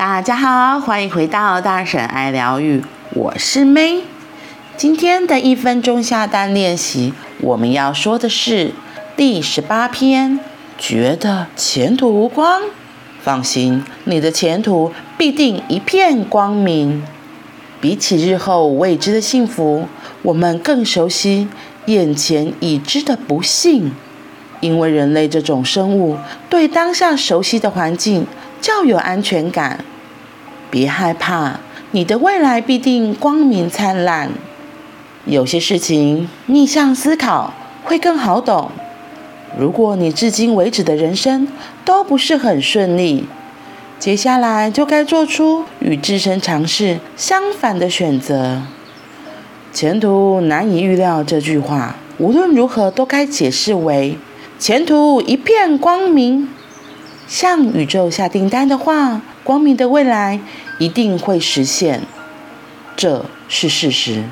大家好，欢迎回到大婶爱疗愈，我是 May。今天的一分钟下单练习，我们要说的是第十八篇。觉得前途无光？放心，你的前途必定一片光明。比起日后未知的幸福，我们更熟悉眼前已知的不幸。因为人类这种生物对当下熟悉的环境较有安全感。别害怕，你的未来必定光明灿烂。有些事情逆向思考会更好懂。如果你至今为止的人生都不是很顺利，接下来就该做出与自身尝试相反的选择。前途难以预料这句话，无论如何都该解释为前途一片光明。向宇宙下订单的话。光明的未来一定会实现，这是事实。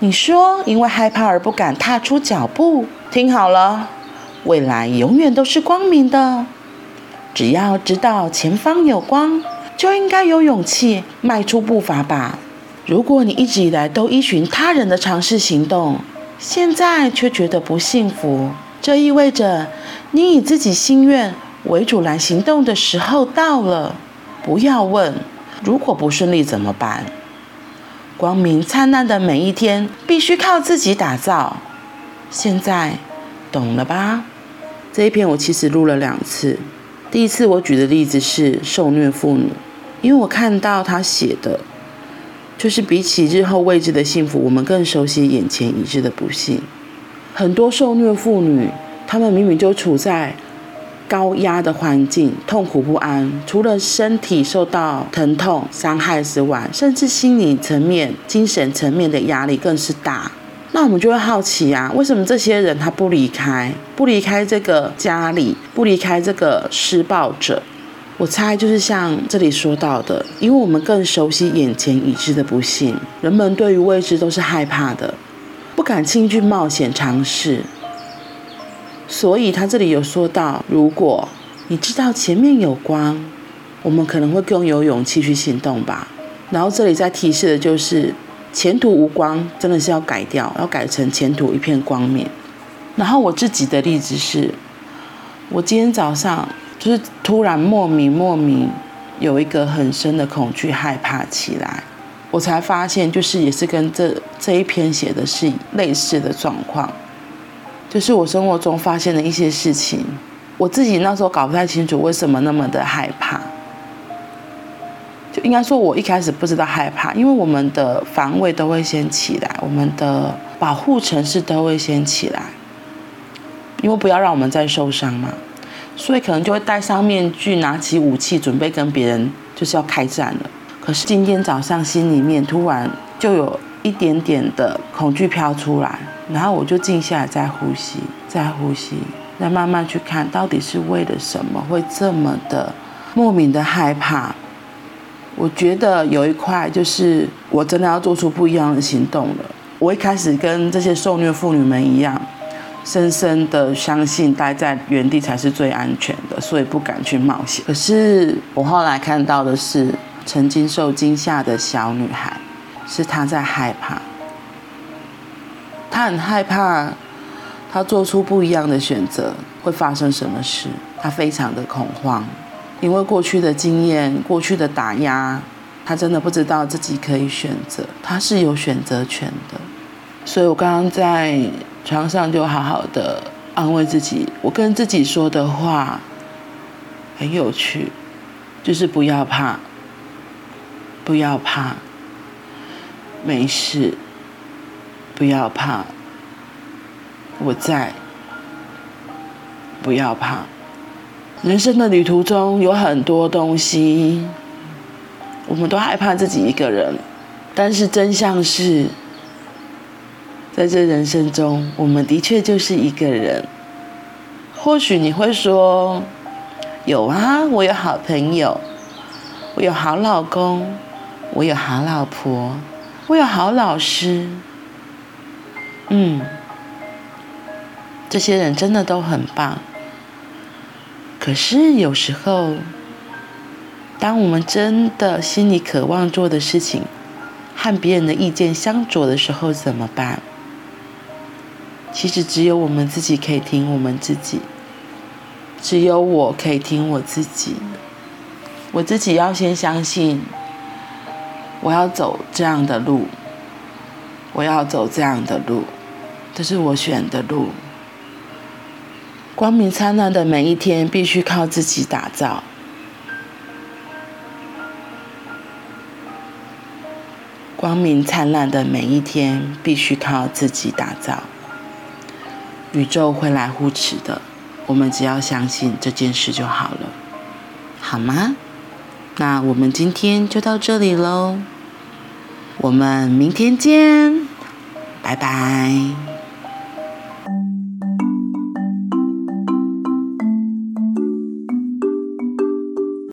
你说因为害怕而不敢踏出脚步，听好了，未来永远都是光明的。只要知道前方有光，就应该有勇气迈出步伐吧。如果你一直以来都依循他人的尝试行动，现在却觉得不幸福，这意味着你以自己心愿为主来行动的时候到了。不要问，如果不顺利怎么办？光明灿烂的每一天必须靠自己打造。现在懂了吧？这一篇我其实录了两次。第一次我举的例子是受虐妇女，因为我看到他写的，就是比起日后未知的幸福，我们更熟悉眼前已知的不幸。很多受虐妇女，她们明明就处在。高压的环境，痛苦不安，除了身体受到疼痛伤害之外，甚至心理层面、精神层面的压力更是大。那我们就会好奇啊，为什么这些人他不离开，不离开这个家里，不离开这个施暴者？我猜就是像这里说到的，因为我们更熟悉眼前已知的不幸，人们对于未知都是害怕的，不敢轻易冒险尝试。所以他这里有说到，如果你知道前面有光，我们可能会更有勇气去行动吧。然后这里在提示的就是，前途无光真的是要改掉，要改成前途一片光明。然后我自己的例子是，我今天早上就是突然莫名莫名有一个很深的恐惧害怕起来，我才发现就是也是跟这这一篇写的是类似的状况。就是我生活中发现的一些事情，我自己那时候搞不太清楚为什么那么的害怕。就应该说，我一开始不知道害怕，因为我们的防卫都会先起来，我们的保护程式都会先起来，因为不要让我们再受伤嘛，所以可能就会戴上面具，拿起武器，准备跟别人就是要开战了。可是今天早上心里面突然就有一点点的恐惧飘出来。然后我就静下来，再呼吸，再呼吸，再慢慢去看，到底是为了什么会这么的莫名的害怕？我觉得有一块就是我真的要做出不一样的行动了。我一开始跟这些受虐妇女们一样，深深的相信待在原地才是最安全的，所以不敢去冒险。可是我后来看到的是，曾经受惊吓的小女孩，是她在害怕。他很害怕，他做出不一样的选择会发生什么事？他非常的恐慌，因为过去的经验、过去的打压，他真的不知道自己可以选择，他是有选择权的。所以我刚刚在床上就好好的安慰自己，我跟自己说的话很有趣，就是不要怕，不要怕，没事。不要怕，我在。不要怕，人生的旅途中有很多东西，我们都害怕自己一个人。但是真相是，在这人生中，我们的确就是一个人。或许你会说，有啊，我有好朋友，我有好老公，我有好老婆，我有好老师。嗯，这些人真的都很棒。可是有时候，当我们真的心里渴望做的事情，和别人的意见相左的时候怎么办？其实只有我们自己可以听我们自己，只有我可以听我自己。我自己要先相信，我要走这样的路，我要走这样的路，这是我选的路。光明灿烂的每一天，必须靠自己打造。光明灿烂的每一天，必须靠自己打造。宇宙会来护持的，我们只要相信这件事就好了，好吗？那我们今天就到这里喽，我们明天见，拜拜。